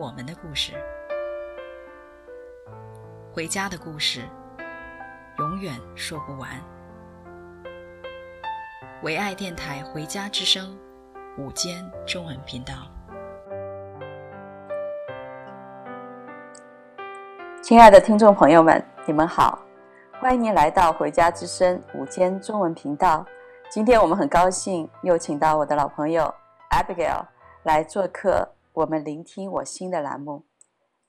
我们的故事，回家的故事，永远说不完。唯爱电台《回家之声》午间中文频道，亲爱的听众朋友们，你们好，欢迎您来到《回家之声》午间中文频道。今天我们很高兴又请到我的老朋友 Abigail 来做客。我们聆听我心的栏目，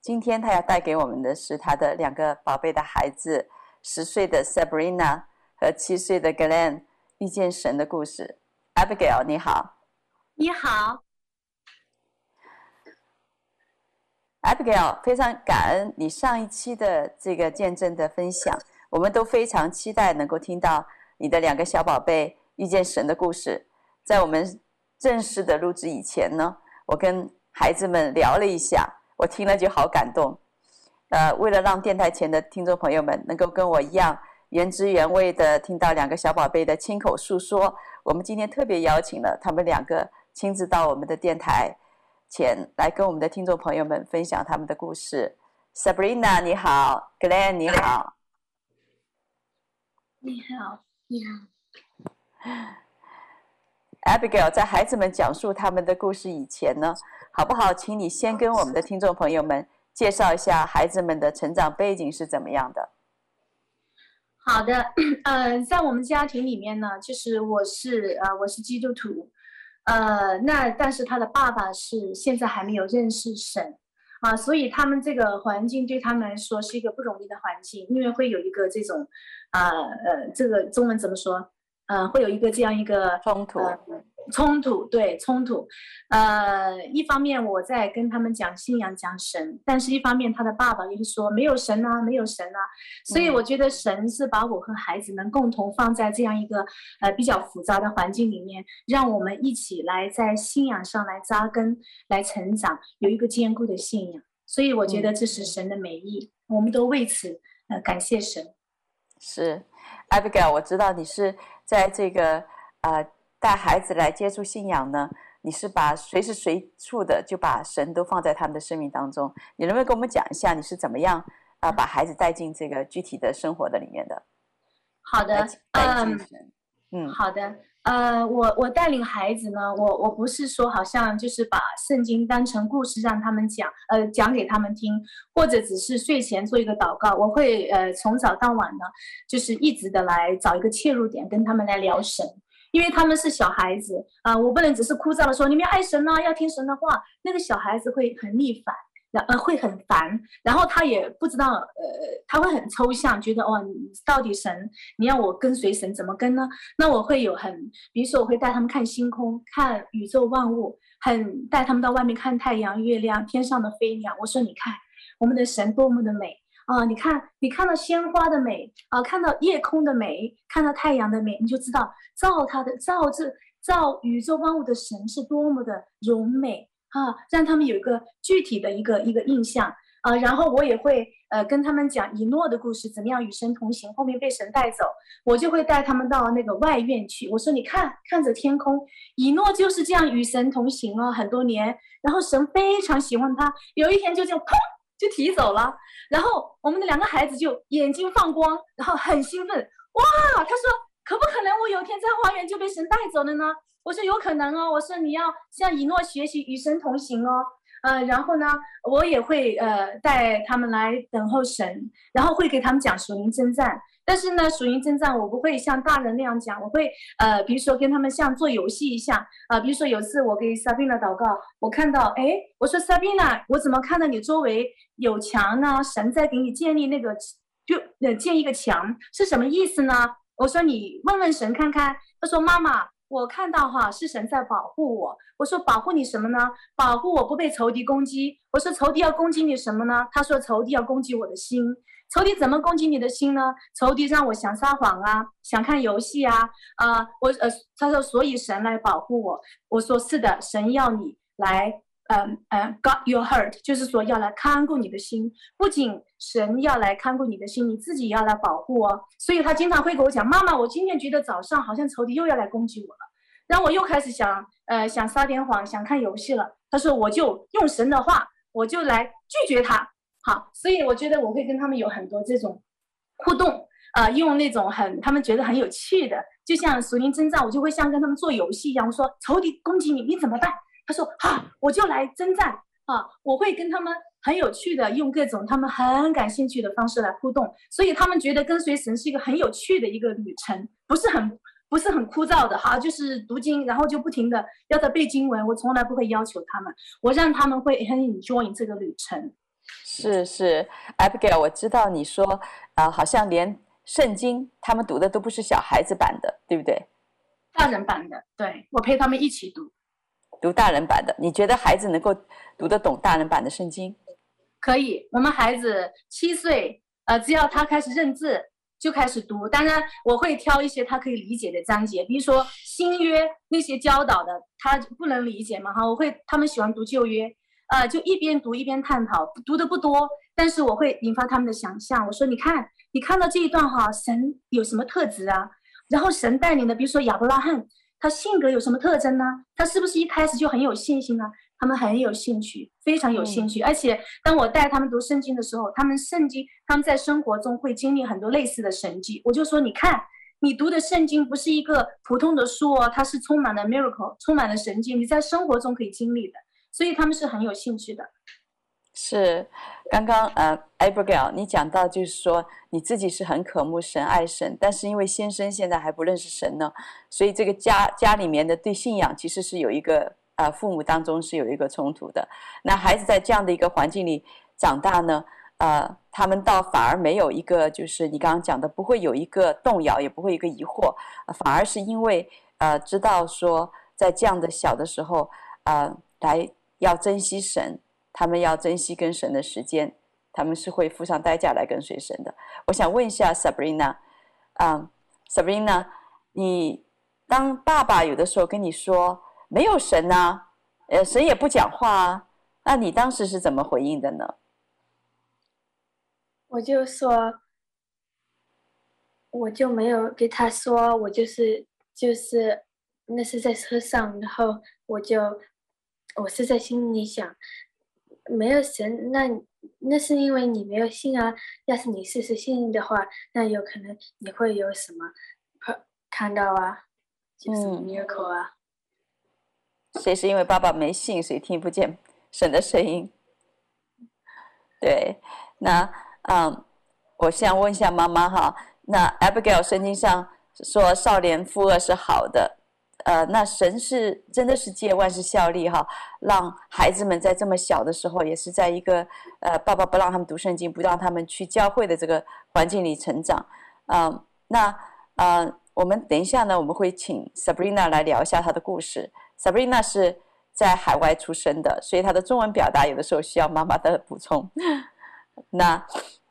今天他要带给我们的是他的两个宝贝的孩子，十岁的 Sabrina 和七岁的 Glenn 遇见神的故事。Abigail，你好。你好。Abigail，非常感恩你上一期的这个见证的分享，我们都非常期待能够听到你的两个小宝贝遇见神的故事。在我们正式的录制以前呢，我跟孩子们聊了一下，我听了就好感动。呃，为了让电台前的听众朋友们能够跟我一样原汁原味的听到两个小宝贝的亲口诉说，我们今天特别邀请了他们两个亲自到我们的电台前来跟我们的听众朋友们分享他们的故事。Sabrina 你好，Glenn 你好，你好，你好。Abigail 在孩子们讲述他们的故事以前呢，好不好？请你先跟我们的听众朋友们介绍一下孩子们的成长背景是怎么样的。好的，呃，在我们家庭里面呢，就是我是呃我是基督徒，呃，那但是他的爸爸是现在还没有认识神啊，所以他们这个环境对他们来说是一个不容易的环境，因为会有一个这种啊呃，呃这个中文怎么说？嗯，会有一个这样一个冲突，呃、冲突对冲突，呃，一方面我在跟他们讲信仰讲神，但是一方面他的爸爸又说没有神啊，没有神啊，所以我觉得神是把我和孩子们共同放在这样一个呃比较复杂的环境里面，让我们一起来在信仰上来扎根，来成长，有一个坚固的信仰，所以我觉得这是神的美意，嗯、我们都为此呃感谢神。是，Abigail，我知道你是。在这个呃带孩子来接触信仰呢，你是把随时随处的就把神都放在他们的生命当中。你能不能跟我们讲一下你是怎么样啊、呃、把孩子带进这个具体的生活的里面的？好的，嗯嗯，好的，呃，我我带领孩子呢，我我不是说好像就是把圣经当成故事让他们讲，呃，讲给他们听，或者只是睡前做一个祷告。我会呃从早到晚呢，就是一直的来找一个切入点跟他们来聊神，因为他们是小孩子啊、我不能只是枯燥的说你们要爱神啊，要听神的话，那个小孩子会很逆反。然呃会很烦，然后他也不知道，呃他会很抽象，觉得哦，你到底神，你要我跟随神怎么跟呢？那我会有很，比如说我会带他们看星空，看宇宙万物，很带他们到外面看太阳、月亮、天上的飞鸟。我说你看，我们的神多么的美啊！你看，你看到鲜花的美啊，看到夜空的美，看到太阳的美，你就知道造他的造这造宇宙万物的神是多么的柔美。啊，让他们有一个具体的一个一个印象。啊，然后我也会呃跟他们讲以诺的故事，怎么样与神同行，后面被神带走，我就会带他们到那个外院去。我说你看，看着天空，以诺就是这样与神同行了很多年，然后神非常喜欢他，有一天就这样砰就提走了，然后我们的两个孩子就眼睛放光，然后很兴奋，哇，他说可不可能我有一天在花园就被神带走了呢？我说有可能哦，我说你要向以诺学习与神同行哦，呃，然后呢，我也会呃带他们来等候神，然后会给他们讲属灵征战，但是呢，属灵征战我不会像大人那样讲，我会呃，比如说跟他们像做游戏一下，啊、呃，比如说有次我给 Sabina 祷告，我看到，哎，我说 Sabina，我怎么看到你周围有墙呢？神在给你建立那个，就呃建一个墙是什么意思呢？我说你问问神看看，他说妈妈。我看到哈是神在保护我。我说保护你什么呢？保护我不被仇敌攻击。我说仇敌要攻击你什么呢？他说仇敌要攻击我的心。仇敌怎么攻击你的心呢？仇敌让我想撒谎啊，想看游戏啊，啊、呃，我呃，他说所以神来保护我。我说是的，神要你来。嗯嗯，got your heart，就是说要来看顾你的心。不仅神要来看顾你的心，你自己也要来保护哦。所以他经常会跟我讲：“妈妈，我今天觉得早上好像仇敌又要来攻击我了。”然后我又开始想，呃，想撒点谎，想看游戏了。他说：“我就用神的话，我就来拒绝他。”好，所以我觉得我会跟他们有很多这种互动，呃，用那种很他们觉得很有趣的，就像属灵征战，我就会像跟他们做游戏一样。我说：“仇敌攻击你，你怎么办？”他说：“好，我就来征战啊！我会跟他们很有趣的，用各种他们很感兴趣的方式来互动，所以他们觉得跟随神是一个很有趣的一个旅程，不是很不是很枯燥的哈，就是读经，然后就不停的要他背经文。我从来不会要求他们，我让他们会很 enjoy 这个旅程。是是，Abigail，我知道你说啊、呃，好像连圣经他们读的都不是小孩子版的，对不对？大人版的，对，我陪他们一起读。”读大人版的，你觉得孩子能够读得懂大人版的圣经？可以，我们孩子七岁，呃，只要他开始认字，就开始读。当然，我会挑一些他可以理解的章节，比如说新约那些教导的，他不能理解嘛，哈，我会他们喜欢读旧约，呃，就一边读一边探讨，读的不多，但是我会引发他们的想象。我说，你看，你看到这一段哈，神有什么特质啊？然后神带领的，比如说亚伯拉罕。他性格有什么特征呢？他是不是一开始就很有信心呢？他们很有兴趣，非常有兴趣。嗯、而且当我带他们读圣经的时候，他们圣经他们在生活中会经历很多类似的神迹。我就说，你看，你读的圣经不是一个普通的书哦，它是充满了 miracle，充满了神迹，你在生活中可以经历的。所以他们是很有兴趣的。是，刚刚呃，Abigail，你讲到就是说你自己是很渴慕神、爱神，但是因为先生现在还不认识神呢，所以这个家家里面的对信仰其实是有一个呃，父母当中是有一个冲突的。那孩子在这样的一个环境里长大呢，呃，他们倒反而没有一个就是你刚刚讲的不会有一个动摇，也不会一个疑惑，反而是因为呃知道说在这样的小的时候呃来要珍惜神。他们要珍惜跟神的时间，他们是会付上代价来跟随神的。我想问一下 Sabrina，啊，Sabrina，你当爸爸有的时候跟你说没有神啊，呃，神也不讲话啊，那你当时是怎么回应的呢？我就说，我就没有给他说，我就是就是那是在车上，然后我就我是在心里想。没有神，那那是因为你没有信啊。要是你试试信的话，那有可能你会有什么看到啊，就是 miracle 啊。谁是因为爸爸没信，谁听不见 神的声音？对，那嗯，我想问一下妈妈哈，那 Abigail 圣经上说少年负二是好的。呃，那神是真的是借万事效力哈，让孩子们在这么小的时候，也是在一个呃，爸爸不让他们读圣经，不让他们去教会的这个环境里成长。嗯、那呃，我们等一下呢，我们会请 Sabrina 来聊一下她的故事。Sabrina 是在海外出生的，所以她的中文表达有的时候需要妈妈的补充。那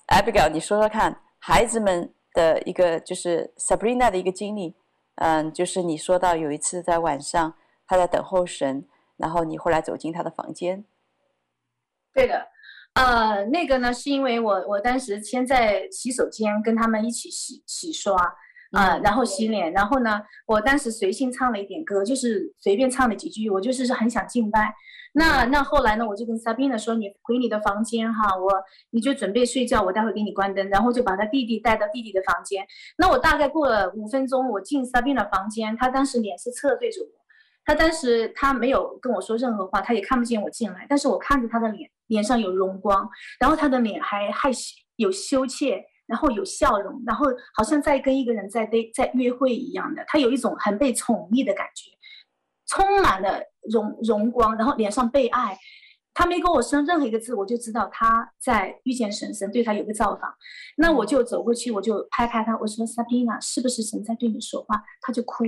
Abigail，你说说看，孩子们的一个就是 Sabrina 的一个经历。嗯，就是你说到有一次在晚上，他在等候神，然后你后来走进他的房间。对的，呃，那个呢，是因为我我当时先在洗手间跟他们一起洗洗刷啊、呃，然后洗脸，然后呢，我当时随性唱了一点歌，就是随便唱了几句，我就是很想敬拜。那那后来呢，我就跟 Sabina 说：“你回你的房间哈，我你就准备睡觉，我待会给你关灯。”然后就把他弟弟带到弟弟的房间。那我大概过了五分钟，我进 Sabina 房间，他当时脸是侧对着我，他当时他没有跟我说任何话，他也看不见我进来，但是我看着他的脸，脸上有荣光，然后他的脸还害羞有羞怯，然后有笑容，然后好像在跟一个人在对在约会一样的，他有一种很被宠溺的感觉。充满了荣荣光，然后脸上被爱，他没跟我说任何一个字，我就知道他在遇见神，神对他有个造访。那我就走过去，我就拍拍他，我说：“Sabina，是不是神在对你说话？”他就哭，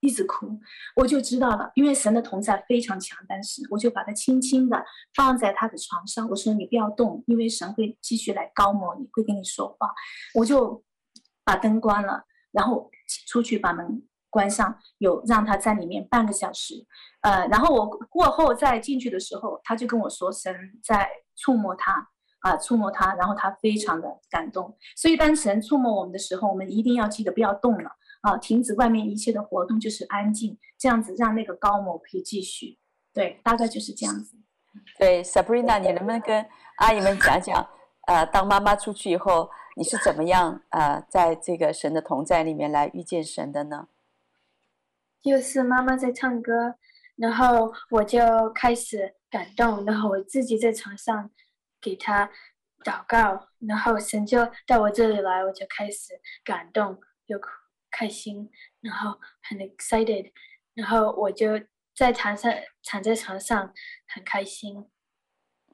一直哭，我就知道了，因为神的同在非常强。但是我就把他轻轻的放在他的床上，我说你不要动，因为神会继续来高摩你，会跟你说话。我就把灯关了，然后出去把门关上，有让他在里面半个小时。呃，然后我过后再进去的时候，他就跟我说神在触摸他啊、触摸他，然后他非常的感动。所以当神触摸我们的时候，我们一定要记得不要动了。啊，停止外面一切的活动，就是安静，这样子让那个高某可以继续。对，大概就是这样子。对，Sabrina，你能不能跟阿姨们讲讲，呃，当妈妈出去以后，你是怎么样呃，在这个神的同在里面来遇见神的呢？就是妈妈在唱歌，然后我就开始感动，然后我自己在床上给她祷告，然后神就到我这里来，我就开始感动，又哭。开心，然后很 excited，然后我就在床上躺在床上很开心，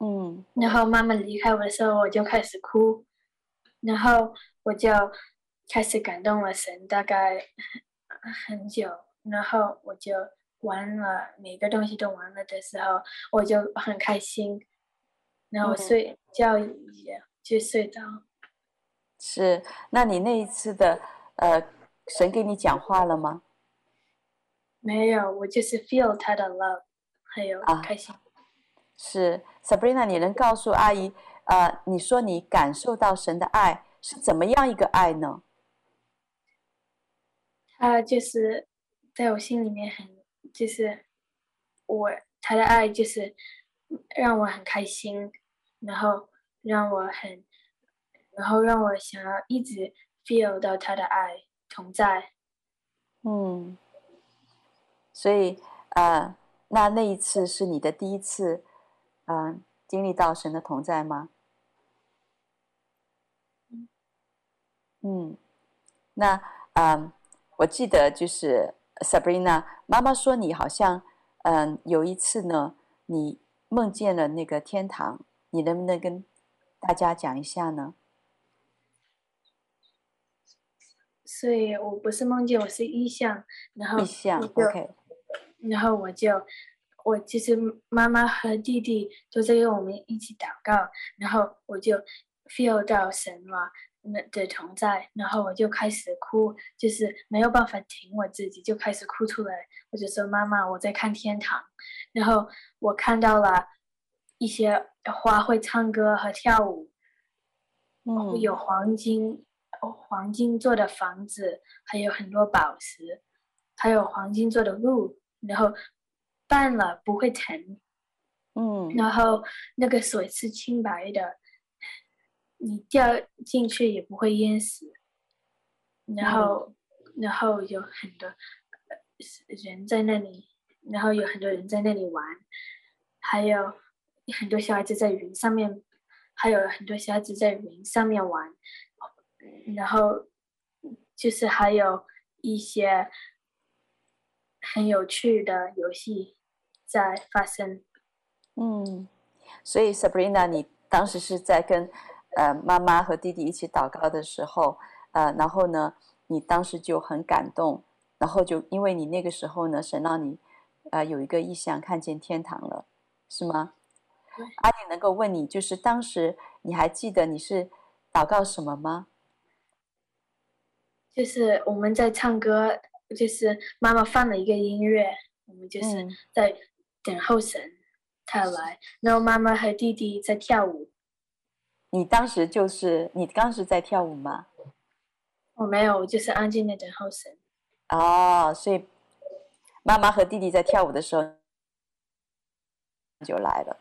嗯，然后妈妈离开我的时候，我就开始哭，然后我就开始感动了神，大概很久，然后我就完了，每个东西都完了的时候，我就很开心，然后我睡觉也就睡着。是，那你那一次的呃。神给你讲话了吗？没有，我就是 feel 他的 love，还有开心。啊、是 Sabrina，你能告诉阿姨，呃，你说你感受到神的爱是怎么样一个爱呢？他就是在我心里面很，就是我他的爱就是让我很开心，然后让我很，然后让我想要一直 feel 到他的爱。同在，嗯，所以呃，那那一次是你的第一次，嗯、呃，经历到神的同在吗？嗯，那嗯、呃，我记得就是 Sabrina 妈妈说你好像嗯、呃、有一次呢，你梦见了那个天堂，你能不能跟大家讲一下呢？所以我不是梦见，我是意象，然后意象，OK，然后我就，我其实妈妈和弟弟都在跟我们一起祷告，然后我就 feel 到神了那的同在，然后我就开始哭，就是没有办法停我自己，就开始哭出来，我就说妈妈，我在看天堂，然后我看到了一些花会唱歌和跳舞，嗯，有黄金。黄金做的房子，还有很多宝石，还有黄金做的路，然后绊了不会疼，嗯，然后那个水是清白的，你掉进去也不会淹死，然后，嗯、然后有很多人在那里，然后有很多人在那里玩，还有很多小孩子在云上面，还有很多小孩子在云上面玩。然后就是还有一些很有趣的游戏在发生。嗯，所以 Sabrina，你当时是在跟呃妈妈和弟弟一起祷告的时候，呃，然后呢，你当时就很感动，然后就因为你那个时候呢，神让你呃有一个意象，看见天堂了，是吗？阿姨能够问你，就是当时你还记得你是祷告什么吗？就是我们在唱歌，就是妈妈放了一个音乐，我们就是在等候神他来，然后妈妈和弟弟在跳舞。你当时就是你当时在跳舞吗？我没有，我就是安静的等候神。哦，所以妈妈和弟弟在跳舞的时候就来了。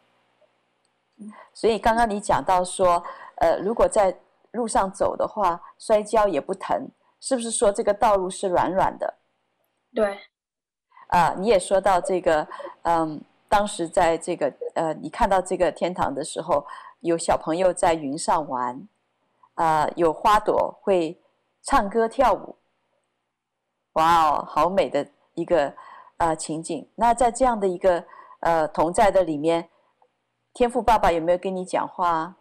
所以刚刚你讲到说，呃，如果在路上走的话，摔跤也不疼。是不是说这个道路是软软的？对。啊，你也说到这个，嗯，当时在这个呃，你看到这个天堂的时候，有小朋友在云上玩，啊，有花朵会唱歌跳舞，哇哦，好美的一个呃情景。那在这样的一个呃同在的里面，天赋爸爸有没有跟你讲话？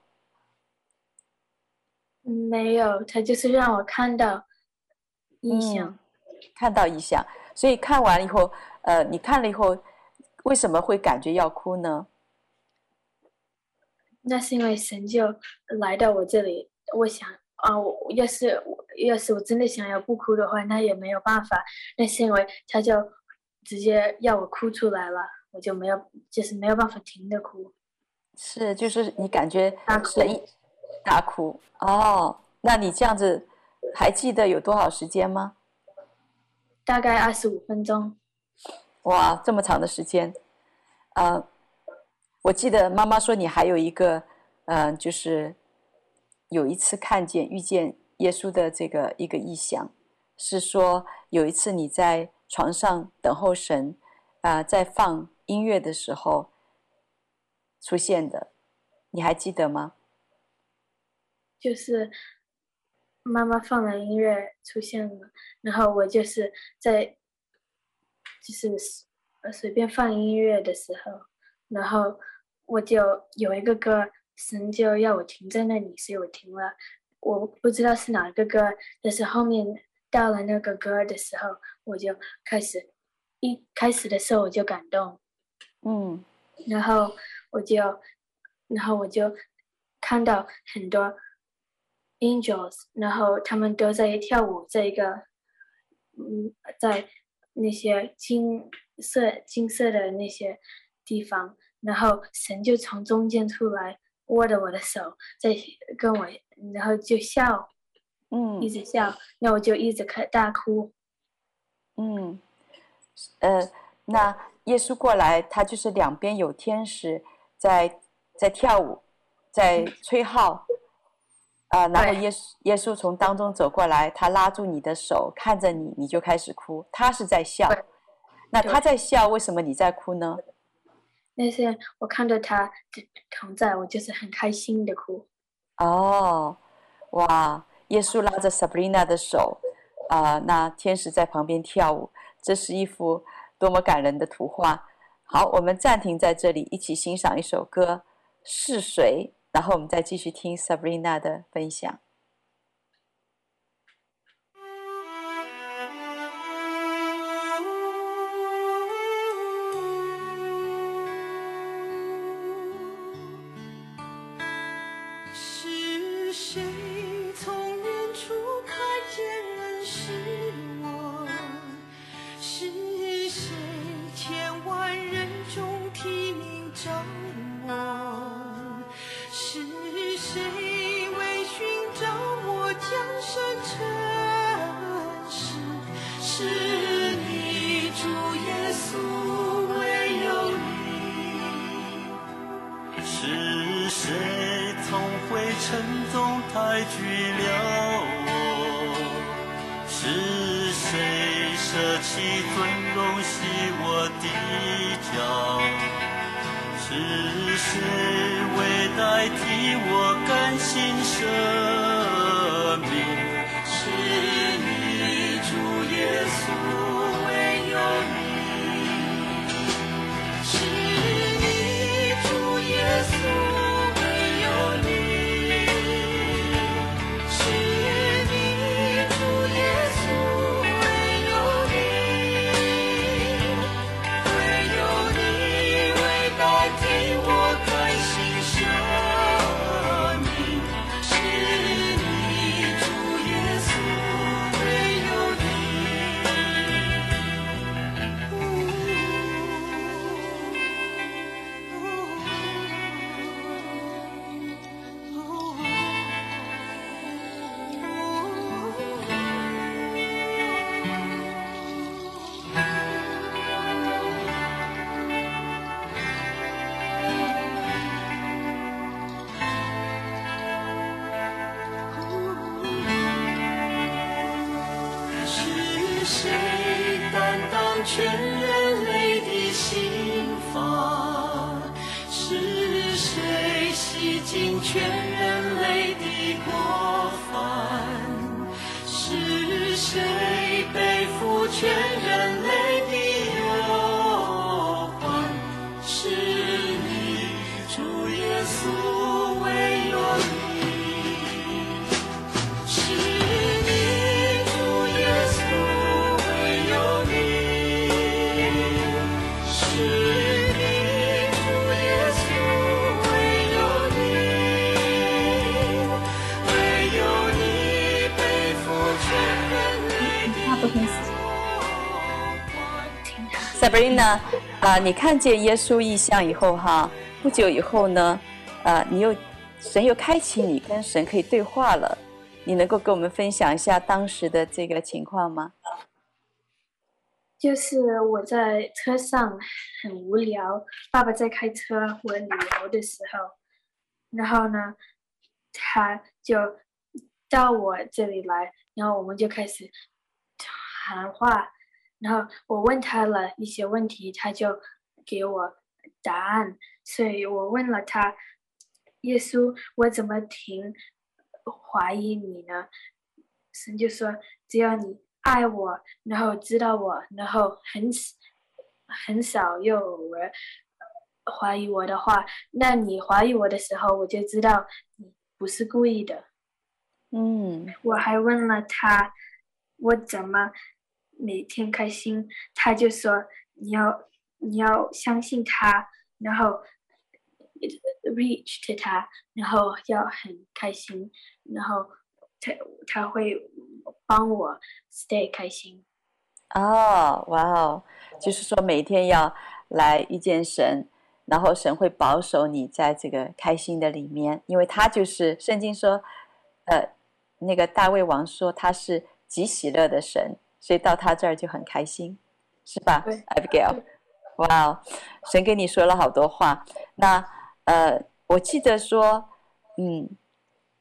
没有，他就是让我看到。异象、嗯，看到异象，所以看完以后，呃，你看了以后，为什么会感觉要哭呢？那是因为神就来到我这里，我想啊，我要是我要是我真的想要不哭的话，那也没有办法。那是因为他就直接要我哭出来了，我就没有，就是没有办法停的哭。是，就是你感觉大哭，大哭哦。那你这样子还记得有多少时间吗？大概二十五分钟。哇，这么长的时间，呃。我记得妈妈说你还有一个，嗯、就是有一次看见遇见耶稣的这个一个异象，是说有一次你在床上等候神，啊、在放音乐的时候出现的，你还记得吗？就是妈妈放了音乐出现了，然后我就是在就是随便放音乐的时候，然后。我就有一个歌，神就要我停在那里，所以我停了。我不知道是哪个歌，但是后面到了那个歌的时候，我就开始，一开始的时候我就感动，嗯，然后我就，然后我就看到很多 angels，然后他们都在跳舞，在一个，嗯，在那些金色金色的那些地方。然后神就从中间出来，握着我的手，在跟我，然后就笑，嗯，一直笑，那我就一直开大哭，嗯，呃，那耶稣过来，他就是两边有天使在在跳舞，在吹号，啊、呃，然后耶稣耶稣从当中走过来，他拉住你的手，看着你，你就开始哭，他是在笑，那他在笑，为什么你在哭呢？那些我看到他躺在，我就是很开心的哭。哦，哇！耶稣拉着 Sabrina 的手，啊、那天使在旁边跳舞，这是一幅多么感人的图画。好，我们暂停在这里，一起欣赏一首歌《是谁》，然后我们再继续听 Sabrina 的分享。惜尊荣惜我的脚世世为代替我甘心舍？全人类的心房是谁洗净全人类的过犯？是谁背负全 Sabrina，啊，你看见耶稣异象以后哈，不久以后呢，啊，你又神又开启你跟神可以对话了，你能够跟我们分享一下当时的这个情况吗？就是我在车上很无聊，爸爸在开车，我旅游的时候，然后呢，他就到我这里来，然后我们就开始谈话。然后我问他了一些问题，他就给我答案。所以我问了他：“耶稣，我怎么停怀疑你呢？”神就说：“只要你爱我，然后知道我，然后很很少又偶尔怀疑我的话，那你怀疑我的时候，我就知道你不是故意的。”嗯，我还问了他：“我怎么？”每天开心，他就说你要你要相信他，然后 reach to 他，然后要很开心，然后他他会帮我 stay 开心。哦，哇哦，就是说每天要来遇见神，然后神会保守你在这个开心的里面，因为他就是圣经说，呃，那个大卫王说他是极喜乐的神。所以到他这儿就很开心，是吧，Abigail？哇哦，神跟你说了好多话。那呃，我记得说，嗯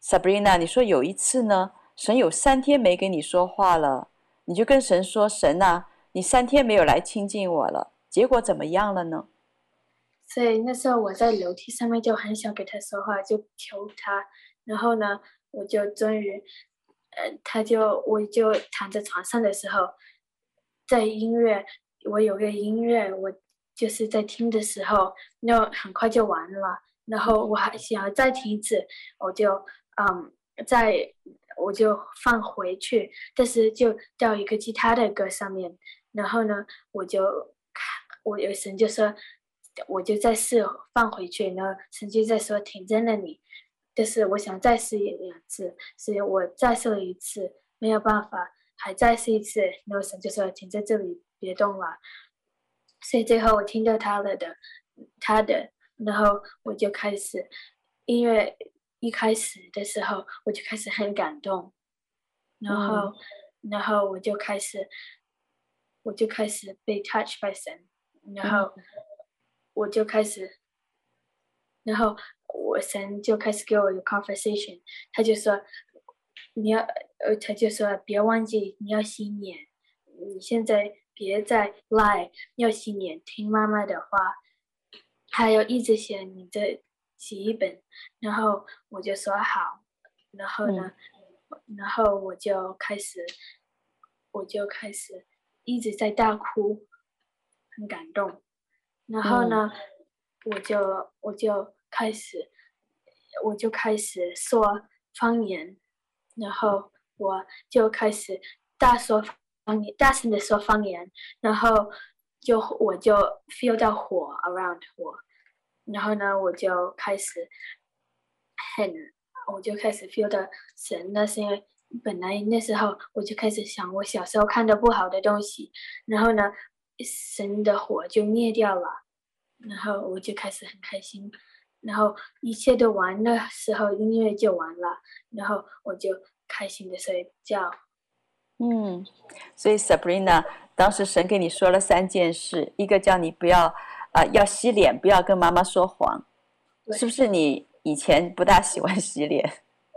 ，Sabrina，你说有一次呢，神有三天没跟你说话了，你就跟神说：“神啊，你三天没有来亲近我了。”结果怎么样了呢？所以那时候我在楼梯上面就很想给他说话，就求他。然后呢，我就终于。呃，他就我就躺在床上的时候，在音乐，我有个音乐，我就是在听的时候，那很快就完了。然后我还想要再听一次，我就嗯，再我就放回去，但是就到一个其他的歌上面。然后呢，我就看，我有神就说，我就再试放回去，然后神就在说停在那里。就是我想再试一两次，所以我再试了一次，没有办法，还再试一次，然后神就说停在这里，别动了。所以最后我听到他了的，他的，然后我就开始，音乐一开始的时候我就开始很感动，然后，嗯、然后我就开始，我就开始被 touch by 神，然后我就开始，然后。我神就开始给我有 conversation，他就说你要，呃，他就说别忘记你要洗脸，你现在别再赖，要洗脸，听妈妈的话，还要一直写你的记忆本，然后我就说好，然后呢，嗯、然后我就开始，我就开始一直在大哭，很感动，然后呢，嗯、我就我就开始。我就开始说方言，然后我就开始大说方言，大声的说方言，然后就我就 feel 到火 around 我，然后呢，我就开始很，我就开始 feel 到神，那是因为本来那时候我就开始想我小时候看的不好的东西，然后呢，神的火就灭掉了，然后我就开始很开心。然后一切都完的时候，音乐就完了，然后我就开心的睡觉。嗯，所以 Sabrina，当时神给你说了三件事，一个叫你不要啊、呃，要洗脸，不要跟妈妈说谎，是不是？你以前不大喜欢洗脸？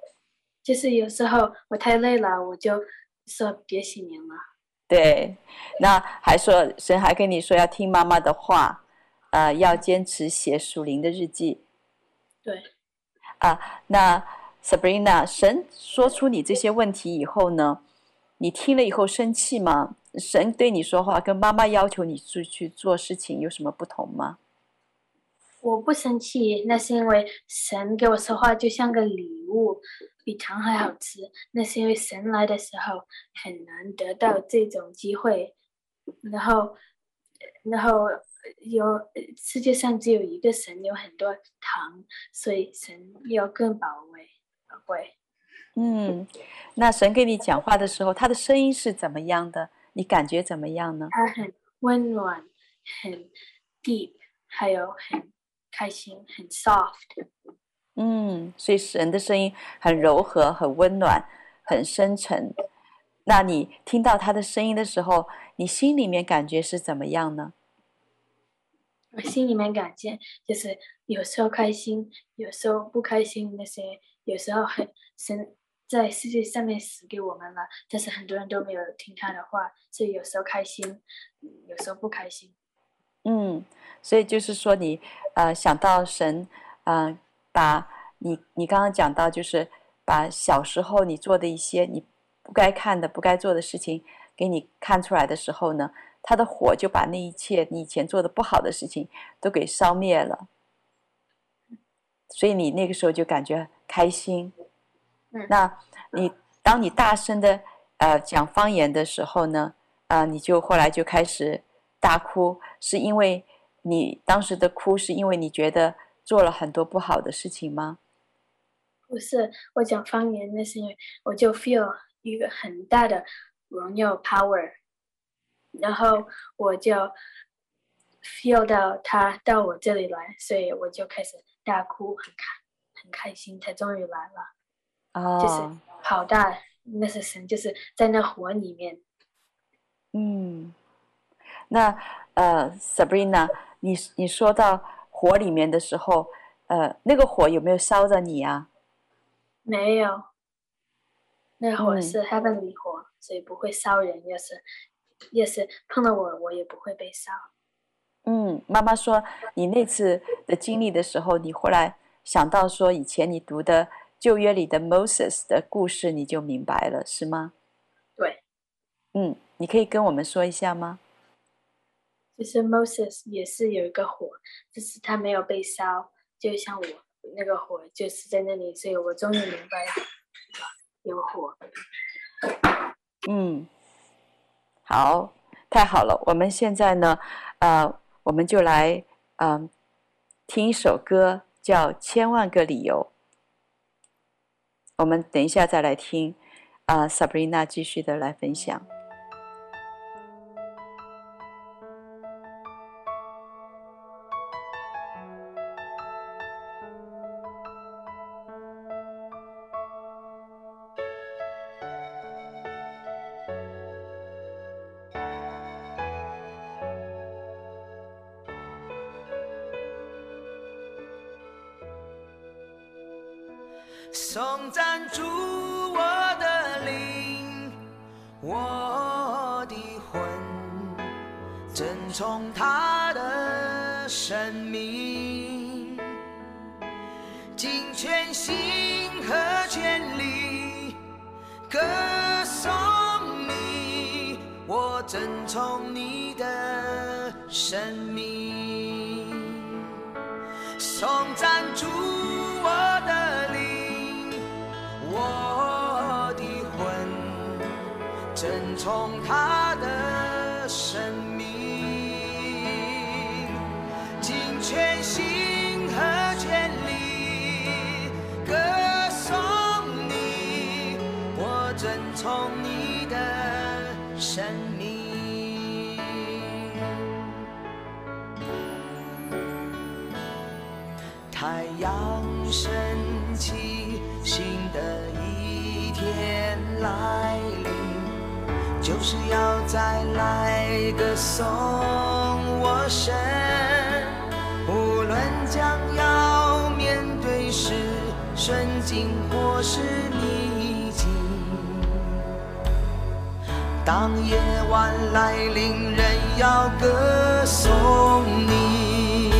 就是有时候我太累了，我就说别洗脸了。对，那还说神还跟你说要听妈妈的话，呃，要坚持写属灵的日记。对，啊，那 Sabrina，神说出你这些问题以后呢，你听了以后生气吗？神对你说话跟妈妈要求你出去做事情有什么不同吗？我不生气，那是因为神给我说话就像个礼物，比糖还好吃。那是因为神来的时候很难得到这种机会，然后，然后。有世界上只有一个神，有很多糖，所以神要更宝贵。宝贵。嗯，那神跟你讲话的时候，他的声音是怎么样的？你感觉怎么样呢？他很温暖，很 deep，还有很开心，很 soft。嗯，所以神的声音很柔和、很温暖、很深沉。那你听到他的声音的时候，你心里面感觉是怎么样呢？我心里面感觉就是有时候开心，有时候不开心。那些有时候很神在世界上面死给我们了，但是很多人都没有听他的话，所以有时候开心，有时候不开心。嗯，所以就是说你呃想到神，嗯、呃，把你你刚刚讲到就是把小时候你做的一些你。不该看的、不该做的事情，给你看出来的时候呢，他的火就把那一切你以前做的不好的事情都给烧灭了。所以你那个时候就感觉开心。嗯那你当你大声的呃讲方言的时候呢，啊、呃，你就后来就开始大哭，是因为你当时的哭是因为你觉得做了很多不好的事情吗？不是，我讲方言那是因为我就 feel。一个很大的荣耀 power，然后我就 feel 到他到我这里来，所以我就开始大哭，很开很开心，他终于来了。哦，就是好大，那是神，就是在那火里面。嗯，那呃，Sabrina，你你说到火里面的时候，呃，那个火有没有烧着你啊？没有。那火是 heavenly 火，嗯，所以不会烧人。要是要是碰到我，我也不会被烧。嗯，妈妈说你那次的经历的时候，你后来想到说以前你读的旧约里的 Moses 的故事，你就明白了，是吗？对。嗯，你可以跟我们说一下吗？其实 Moses 也是有一个火，就是他没有被烧，就像我那个火就是在那里，所以我终于明白了。有火，嗯，好，太好了。我们现在呢，呃，我们就来，嗯、听一首歌，叫《千万个理由》。我们等一下再来听，啊、，Sabrina 继续的来分享。的生命，尽全心和全力歌颂你，我珍崇你的生命，颂赞主我的灵。我的魂，珍崇他的生命。太阳升起。新的一天来临，就是要再来歌颂我神。无论将要面对是顺境或是逆当夜晚来临，人要歌颂你。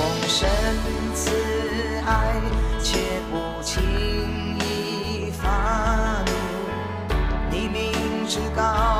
风神慈爱，却不轻易发怒。你明知道。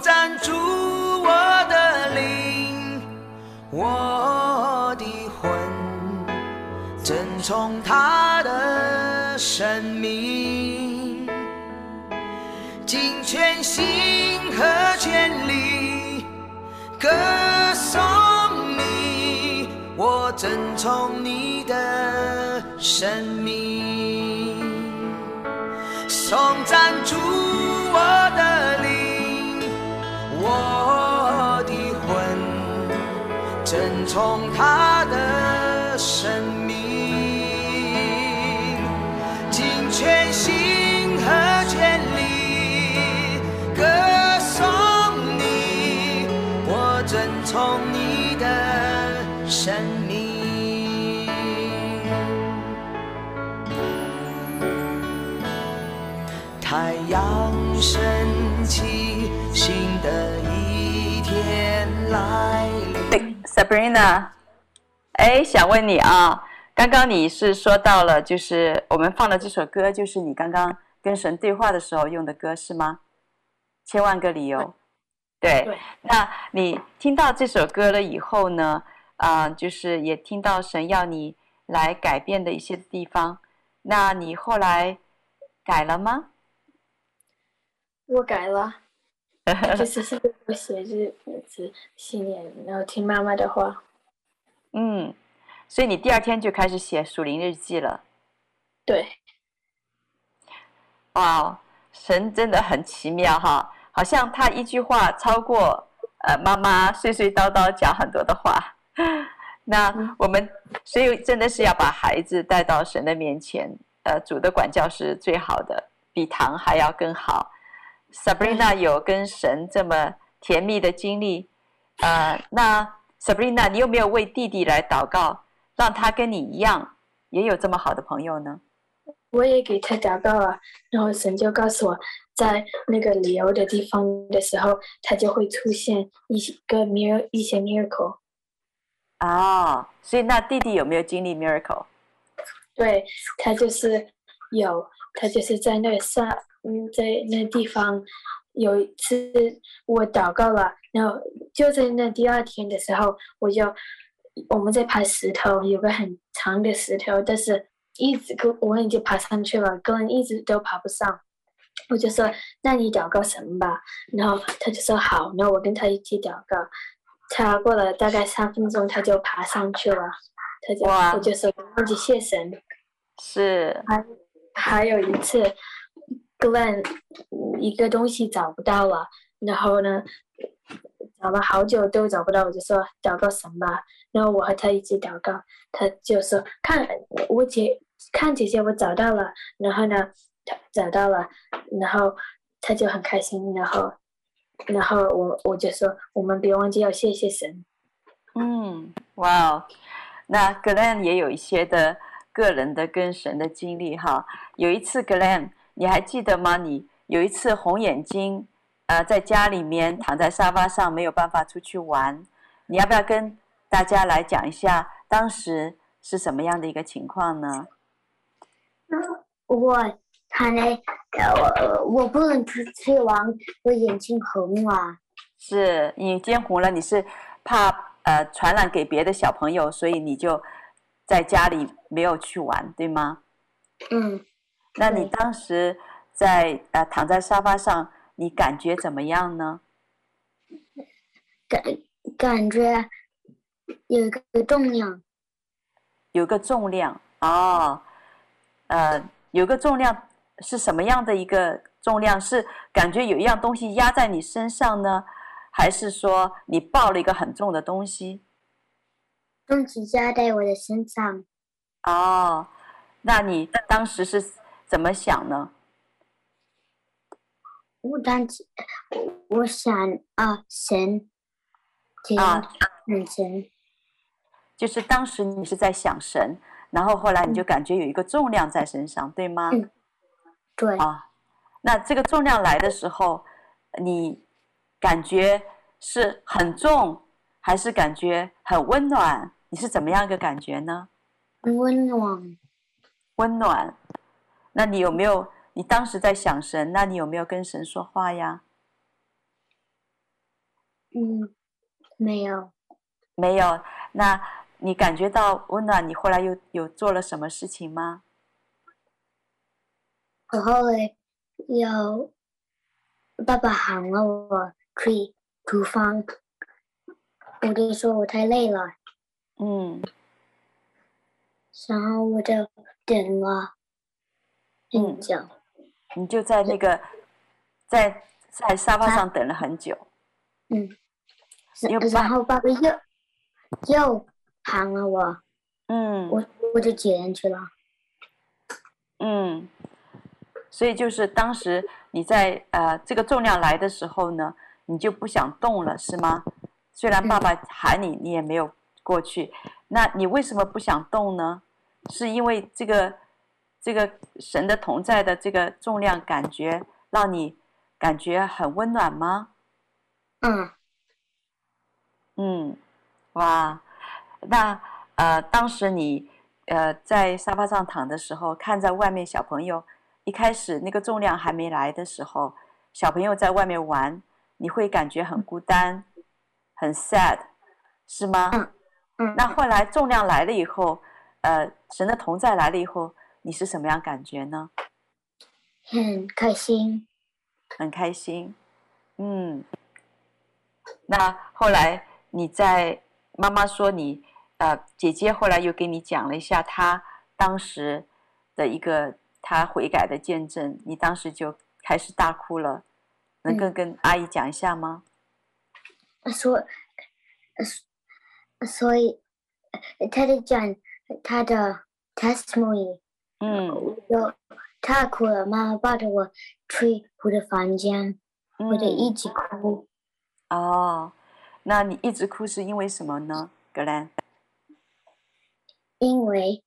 占住我的灵，我的魂正从他的生命，尽全心和全力歌颂你，我正从你的生命。从他的生命，尽全心和全力歌颂你，我遵从你的生命。太阳升起，新的一天来。Sabrina，哎，想问你啊，刚刚你是说到了，就是我们放的这首歌，就是你刚刚跟神对话的时候用的歌，是吗？千万个理由，对。对。那你听到这首歌了以后呢？啊、呃，就是也听到神要你来改变的一些地方，那你后来改了吗？我改了。就是是我写日子信念，然后听妈妈的话。嗯，所以你第二天就开始写属灵日记了。对。哇，神真的很奇妙哈，好像他一句话超过呃妈妈碎碎叨叨讲很多的话。那我们所以真的是要把孩子带到神的面前，呃，主的管教是最好的，比糖还要更好。Sabrina 有跟神这么甜蜜的经历，呃，那 Sabrina，你有没有为弟弟来祷告，让他跟你一样，也有这么好的朋友呢？我也给他祷告了，然后神就告诉我，在那个旅游的地方的时候，他就会出现一个 mir 一些 miracle。哦，所以那弟弟有没有经历 miracle？对，他就是有，他就是在那上。嗯，在那地方有一次我祷告了，然后就在那第二天的时候，我就我们在爬石头，有个很长的石头，但是一直跟我已经爬上去了，个人一直都爬不上。我就说：“那你祷告神吧。”然后他就说：“好。”然后我跟他一起祷告，他过了大概三分钟，他就爬上去了。他就我就说：“忘记谢神。”是。还有一次。Glenn 一个东西找不到了，然后呢，找了好久都找不到，我就说祷告神吧。然后我和他一起祷告，他就说看我姐看姐姐我找到了，然后呢，他找到了，然后他就很开心，然后然后我我就说我们别忘记要谢谢神。嗯，哇哦，那 Glen 也有一些的个人的跟神的经历哈。有一次 Glenn。你还记得吗？你有一次红眼睛，呃，在家里面躺在沙发上，没有办法出去玩。你要不要跟大家来讲一下当时是什么样的一个情况呢？我躺在，我，我不能出去玩，我眼睛红了。是你眼睛红了，你是怕呃传染给别的小朋友，所以你就在家里没有去玩，对吗？嗯。那你当时在呃躺在沙发上，你感觉怎么样呢？感感觉有一个重量，有个重量哦，呃，有个重量是什么样的一个重量？是感觉有一样东西压在你身上呢，还是说你抱了一个很重的东西？东西压在我的身上。哦，那你当时是？怎么想呢？我当时，我想啊，神，啊，神，就是当时你是在想神，然后后来你就感觉有一个重量在身上，嗯、对吗？嗯，对。啊，那这个重量来的时候，你感觉是很重，还是感觉很温暖？你是怎么样一个感觉呢？温暖，温暖。那你有没有？你当时在想神，那你有没有跟神说话呀？嗯，没有，没有。那你感觉到温暖，你后来又有做了什么事情吗？我后来有爸爸喊了我去厨房，我就说我太累了，嗯，然后我就点了。嗯，你就在那个在在沙发上等了很久。嗯，又然后爸爸又又喊了我，嗯，我我就捡上去了，嗯，所以就是当时你在呃这个重量来的时候呢，你就不想动了，是吗？虽然爸爸喊你，你也没有过去，那你为什么不想动呢？是因为这个这个神的同在的这个重量感觉让你感觉很温暖吗？嗯嗯，哇，那呃，当时你呃在沙发上躺的时候，看在外面小朋友一开始那个重量还没来的时候，小朋友在外面玩，你会感觉很孤单，很 sad，是吗？嗯嗯。那后来重量来了以后，呃，神的同在来了以后，你是什么样感觉呢？很开心，很开心，嗯。那后来你在妈妈说你呃姐姐后来又给你讲了一下她当时的一个她悔改的见证，你当时就开始大哭了，能够跟阿姨讲一下吗？所所以他在讲他的 testimony，嗯，就他哭了，妈妈抱着我去我的房间，我就一直哭。哦，那你一直哭是因为什么呢，格兰？因为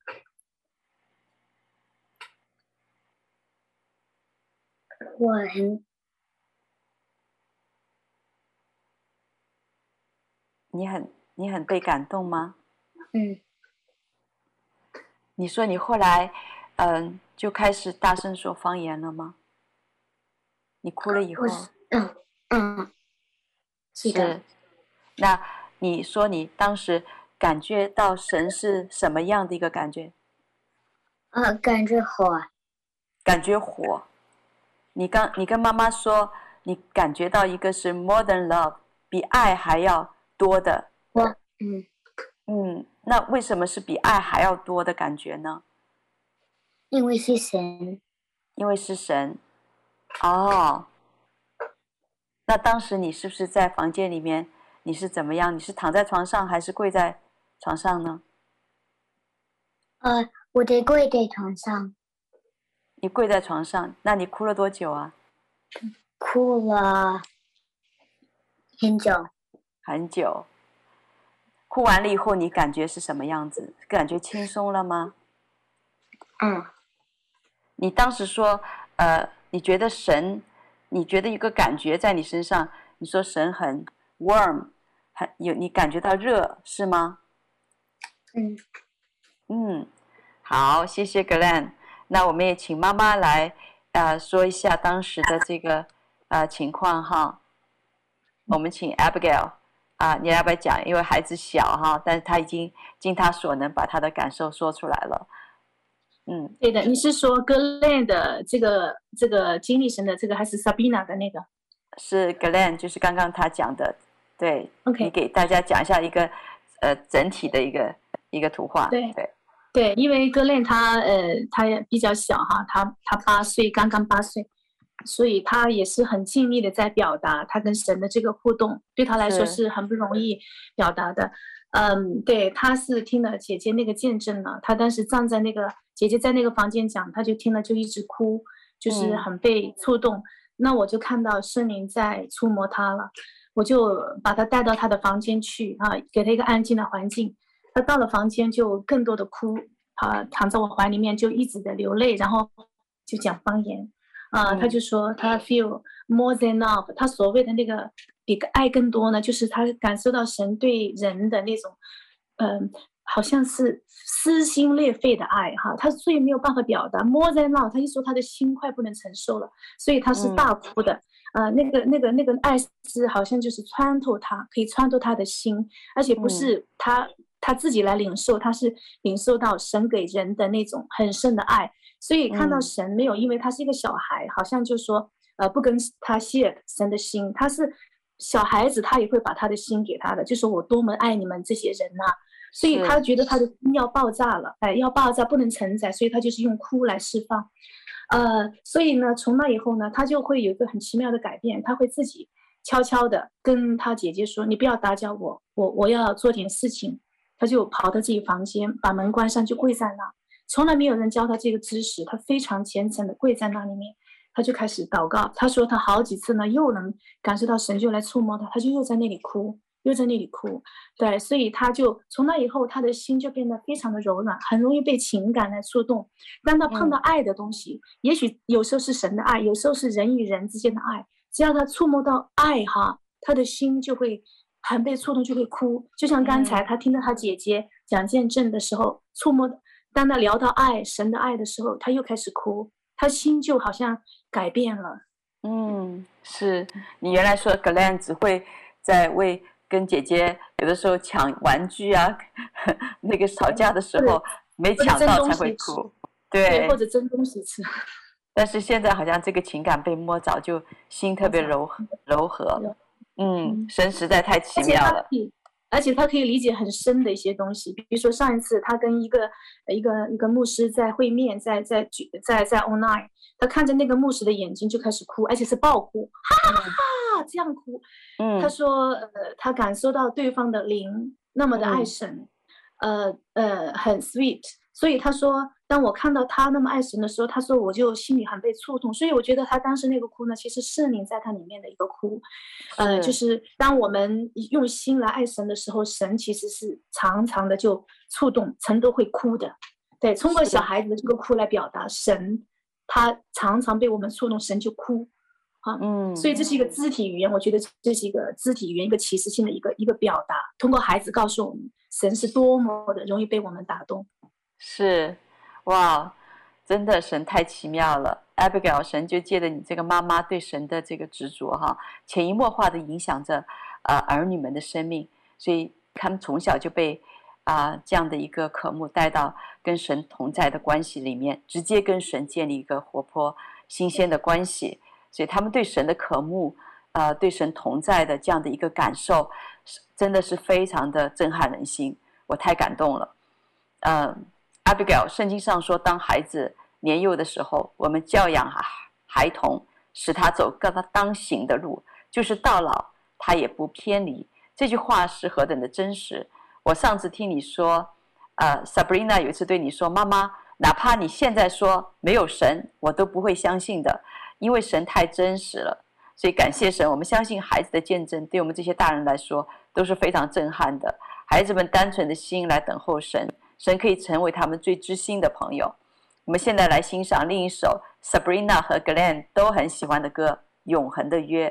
我很，你很你很被感动吗？嗯。你说你后来，嗯，就开始大声说方言了吗？你哭了以后，嗯嗯。是的，那你说你当时感觉到神是什么样的一个感觉？啊，感觉火，感觉火。你刚你跟妈妈说，你感觉到一个是 more than love，比爱还要多的。我嗯嗯，那为什么是比爱还要多的感觉呢？因为是神，因为是神。哦。那当时你是不是在房间里面？你是怎么样？你是躺在床上还是跪在床上呢？呃，我得跪在床上。你跪在床上，那你哭了多久啊？哭了很久。很久。哭完了以后，你感觉是什么样子？感觉轻松了吗？嗯。你当时说，呃，你觉得神？你觉得一个感觉在你身上，你说神很 warm，很有你感觉到热是吗？嗯嗯，好，谢谢 Glenn。那我们也请妈妈来呃说一下当时的这个呃情况哈。我们请 Abigail 啊，你要不要讲？因为孩子小哈，但是他已经尽他所能把他的感受说出来了。嗯，对的，你是说格兰的这个这个经历神的这个，还是 Sabina 的那个？是格兰，就是刚刚他讲的，对。OK，你给大家讲一下一个呃整体的一个一个图画。对对对，因为格兰他呃他也比较小哈，他他八岁，刚刚八岁，所以他也是很尽力的在表达他跟神的这个互动，对他来说是很不容易表达的。嗯，对，他是听了姐姐那个见证了，他当时站在那个。姐姐在那个房间讲，他就听了就一直哭，就是很被触动。嗯、那我就看到圣灵在触摸他了，我就把他带到他的房间去啊，给他一个安静的环境。他到了房间就更多的哭，啊，躺在我怀里面就一直的流泪，然后就讲方言，啊，嗯、他就说他 feel more than love，他所谓的那个比个爱更多呢，就是他感受到神对人的那种，嗯。好像是撕心裂肺的爱哈，他所以没有办法表达。more than love，他一说他的心快不能承受了，所以他是大哭的。嗯、呃，那个那个那个爱是好像就是穿透他，可以穿透他的心，而且不是他、嗯、他自己来领受，他是领受到神给人的那种很深的爱。所以看到神没有，因为他是一个小孩，好像就说呃不跟他 share 神的心，他是小孩子，他也会把他的心给他的，就说我多么爱你们这些人呐、啊。所以他觉得他的心要爆炸了，哎，要爆炸不能承载，所以他就是用哭来释放，呃，所以呢，从那以后呢，他就会有一个很奇妙的改变，他会自己悄悄的跟他姐姐说：“你不要打搅我，我我要做点事情。”他就跑到自己房间，把门关上，就跪在那。从来没有人教他这个知识，他非常虔诚的跪在那里面，他就开始祷告。他说他好几次呢，又能感受到神就来触摸他，他就又在那里哭，又在那里哭。对，所以他就从那以后，他的心就变得非常的柔软，很容易被情感来触动。当他碰到爱的东西，嗯、也许有时候是神的爱，有时候是人与人之间的爱，只要他触摸到爱哈，他的心就会很被触动，就会哭。就像刚才他听到他姐姐讲见证的时候，触摸。当他聊到爱，神的爱的时候，他又开始哭，他心就好像改变了。嗯，是你原来说 Glenn 只会在为跟姐姐有的时候抢玩具啊，那个吵架的时候没抢到才会哭，对，或者争东西吃。但是现在好像这个情感被摸着，就心特别柔柔和。嗯，神实在太奇妙了。而且他可以理解很深的一些东西，比如说上一次他跟一个一个一个牧师在会面，在在在在 online，他看着那个牧师的眼睛就开始哭，而且是爆哭，哈哈哈哈这样哭。嗯，他说呃，他感受到对方的灵那么的爱神，嗯、呃呃很 sweet。所以他说，当我看到他那么爱神的时候，他说我就心里很被触动。所以我觉得他当时那个哭呢，其实圣灵在他里面的一个哭，呃，就是当我们用心来爱神的时候，神其实是常常的就触动，神都会哭的。对，通过小孩子的这个哭来表达神，他常常被我们触动，神就哭。啊，嗯，所以这是一个肢体语言，我觉得这是一个肢体语言，一个启示性的一个一个表达。通过孩子告诉我们，神是多么的容易被我们打动。是，哇，真的神太奇妙了，Abigail，神就借着你这个妈妈对神的这个执着哈，潜移默化的影响着呃儿女们的生命，所以他们从小就被啊、这样的一个渴慕带到跟神同在的关系里面，直接跟神建立一个活泼新鲜的关系，所以他们对神的渴慕，呃，对神同在的这样的一个感受，真的是非常的震撼人心，我太感动了，嗯、Abigail，圣经上说，当孩子年幼的时候，我们教养孩孩童，使他走各他当行的路，就是到老他也不偏离。这句话是何等的真实！我上次听你说，呃，Sabrina 有一次对你说：“妈妈，哪怕你现在说没有神，我都不会相信的，因为神太真实了。”所以感谢神，我们相信孩子的见证，对我们这些大人来说都是非常震撼的。孩子们单纯的心来等候神。神可以成为他们最知心的朋友。我们现在来欣赏另一首 Sabrina 和 Glenn 都很喜欢的歌《永恒的约》。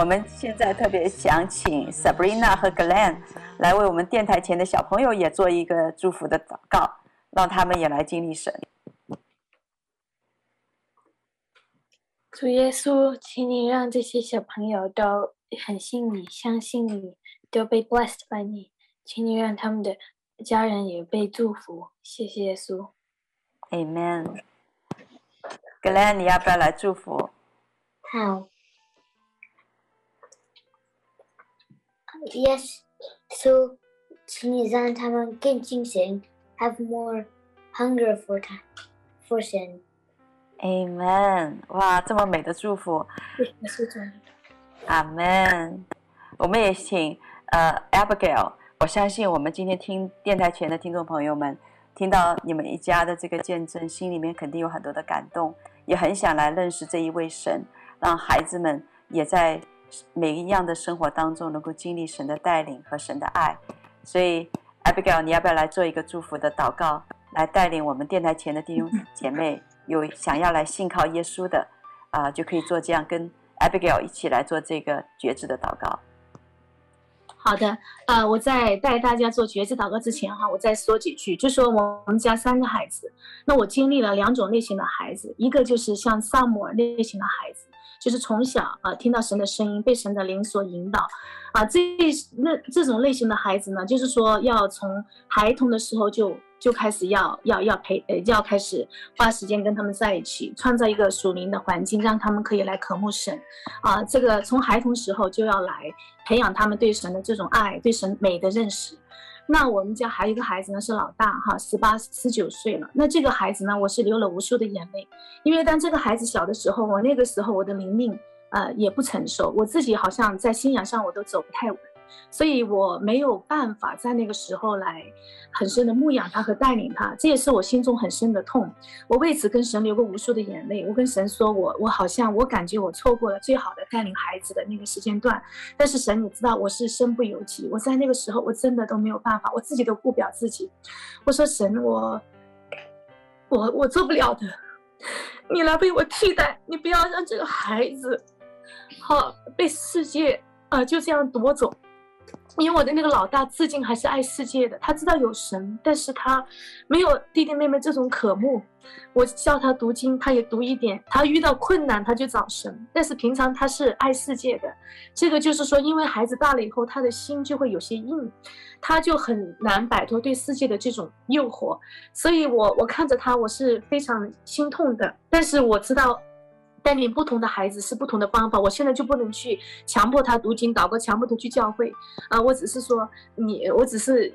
我们现在特别想请 Sabrina 和 Glenn 来为我们电台前的小朋友也做一个祝福的祷告，让他们也来经历神。主耶稣，请你让这些小朋友都很信你、相信你，都被 blessed by 你，请你让他们的家人也被祝福。谢谢耶稣。Amen。Glenn，你要不要来祝福？好。Yes, so 请你让他们更精神，have more hunger for time, for 神。Amen！哇，这么美的祝福。是的。Amen！我们也请呃 Abigail，我相信我们今天听电台前的听众朋友们，听到你们一家的这个见证，心里面肯定有很多的感动，也很想来认识这一位神，让孩子们也在每一样的生活当中能够经历神的带领和神的爱。所以 Abigail，你要不要来做一个祝福的祷告，来带领我们电台前的弟兄 姐妹，有想要来信靠耶稣的啊、呃，就可以做这样跟 Abigail 一起来做这个决志的祷告。好的，呃，我在带大家做决志祷告之前哈，我再说几句，就说我们家三个孩子，那我经历了两种类型的孩子，一个就是像萨姆尔类型的孩子，就是从小啊听到神的声音，被神的灵所引导，啊，这那这种类型的孩子呢，就是说要从孩童的时候就。就开始要要要陪呃，要开始花时间跟他们在一起，创造一个属灵的环境，让他们可以来渴慕神，啊，这个从孩童时候就要来培养他们对神的这种爱，对神美的认识。那我们家还有一个孩子呢，是老大哈，十八十九岁了。那这个孩子呢，我是流了无数的眼泪，因为当这个孩子小的时候，我那个时候我的灵命呃也不成熟，我自己好像在信仰上我都走不太稳。所以我没有办法在那个时候来很深的牧养他和带领他，这也是我心中很深的痛。我为此跟神流过无数的眼泪。我跟神说我，我好像我感觉我错过了最好的带领孩子的那个时间段。但是神，你知道我是身不由己，我在那个时候我真的都没有办法，我自己都顾不了自己。我说神，我我我做不了的，你来为我替代，你不要让这个孩子好被世界啊、就这样夺走。因为我的那个老大至今还是爱世界的，他知道有神，但是他没有弟弟妹妹这种渴慕。我叫他读经，他也读一点；他遇到困难，他就找神。但是平常他是爱世界的，这个就是说，因为孩子大了以后，他的心就会有些硬，他就很难摆脱对世界的这种诱惑。所以我我看着他，我是非常心痛的。但是我知道。带领不同的孩子是不同的方法，我现在就不能去强迫他读经祷告，强迫他去教会，啊，我只是说你，我只是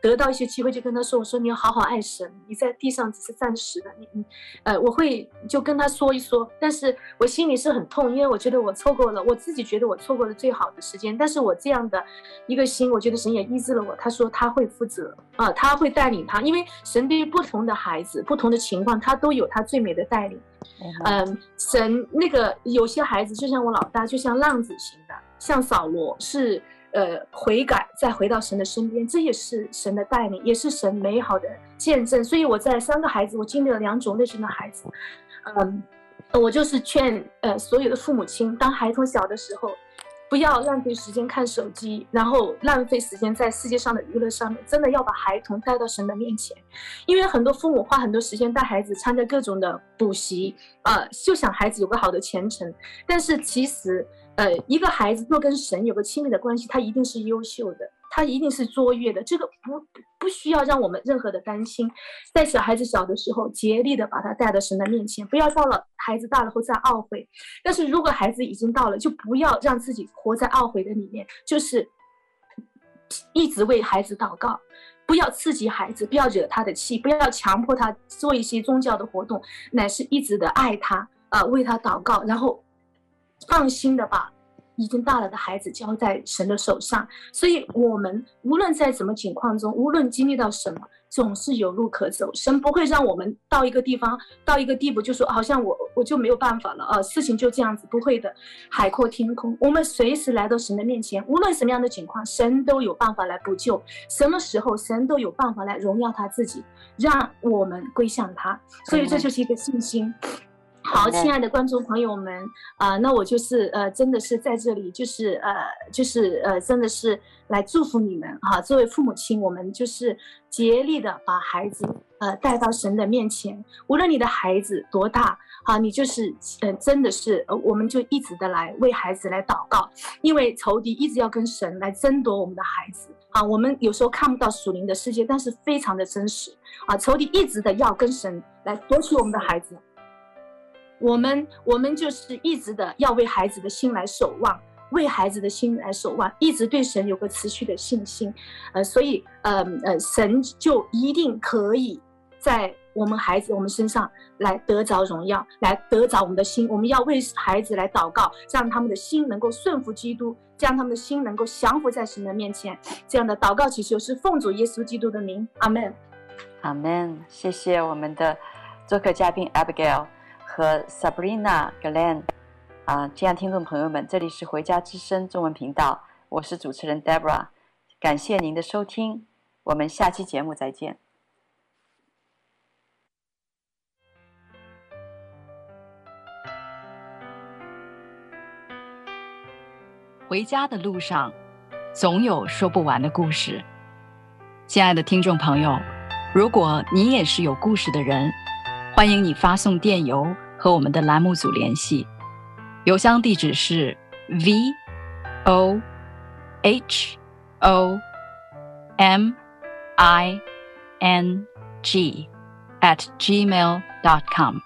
得到一些机会就跟他说，我说你要好好爱神，你在地上只是暂时的，你你，呃，我会就跟他说一说，但是我心里是很痛，因为我觉得我错过了，我自己觉得我错过了最好的时间，但是我这样的一个心，我觉得神也医治了我，他说他会负责啊，他会带领他，因为神对于不同的孩子、不同的情况，他都有他最美的带领。嗯，神那个有些孩子就像我老大，就像浪子型的，像扫罗是呃悔改再回到神的身边，这也是神的带领，也是神美好的见证。所以我在三个孩子，我经历了两种类型的孩子。嗯，我就是劝呃所有的父母亲，当孩童小的时候。不要浪费时间看手机，然后浪费时间在世界上的娱乐上面。真的要把孩童带到神的面前，因为很多父母花很多时间带孩子参加各种的补习，呃，就想孩子有个好的前程。但是其实，呃，一个孩子若跟神有个亲密的关系，他一定是优秀的。他一定是卓越的，这个不不需要让我们任何的担心。在小孩子小的时候，竭力的把他带到神的面前，不要到了孩子大了后再懊悔。但是如果孩子已经到了，就不要让自己活在懊悔的里面，就是一直为孩子祷告，不要刺激孩子，不要惹他的气，不要强迫他做一些宗教的活动，乃是一直的爱他，啊、呃，为他祷告，然后放心的把。已经大了的孩子交在神的手上，所以我们无论在什么情况中，无论经历到什么，总是有路可走。神不会让我们到一个地方，到一个地步，就说好像我我就没有办法了啊，事情就这样子，不会的。海阔天空，我们随时来到神的面前，无论什么样的情况，神都有办法来补救。什么时候，神都有办法来荣耀他自己，让我们归向他。所以这就是一个信心。好，亲爱的观众朋友们，啊、呃，那我就是呃，真的是在这里，就是呃，就是呃，真的是来祝福你们哈、啊。作为父母亲，我们就是竭力的把孩子呃带到神的面前。无论你的孩子多大，哈、啊，你就是呃，真的是呃，我们就一直的来为孩子来祷告，因为仇敌一直要跟神来争夺我们的孩子啊。我们有时候看不到属灵的世界，但是非常的真实啊。仇敌一直的要跟神来夺取我们的孩子。我们我们就是一直的要为孩子的心来守望，为孩子的心来守望，一直对神有个持续的信心，呃，所以呃呃，神就一定可以在我们孩子我们身上来得着荣耀，来得着我们的心。我们要为孩子来祷告，让他们的心能够顺服基督，让他们的心能够降服在神的面前。这样的祷告祈求是奉主耶稣基督的名，阿门，阿门。谢谢我们的做客嘉宾 Abigail 和 Sabrina Glenn 啊，亲爱听众朋友们，这里是回家之声中文频道，我是主持人 Deborah，感谢您的收听。我们下期节目再见。回家的路上，总有说不完的故事。亲爱的听众朋友，如果你也是有故事的人，欢迎你发送电邮和我们的栏目组联系。邮箱地址是 v o h o m。i n g at gmail dot com。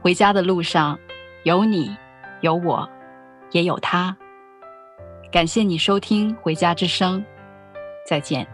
回家的路上，有你，有我，也有他。感谢你收听《回家之声》，再见。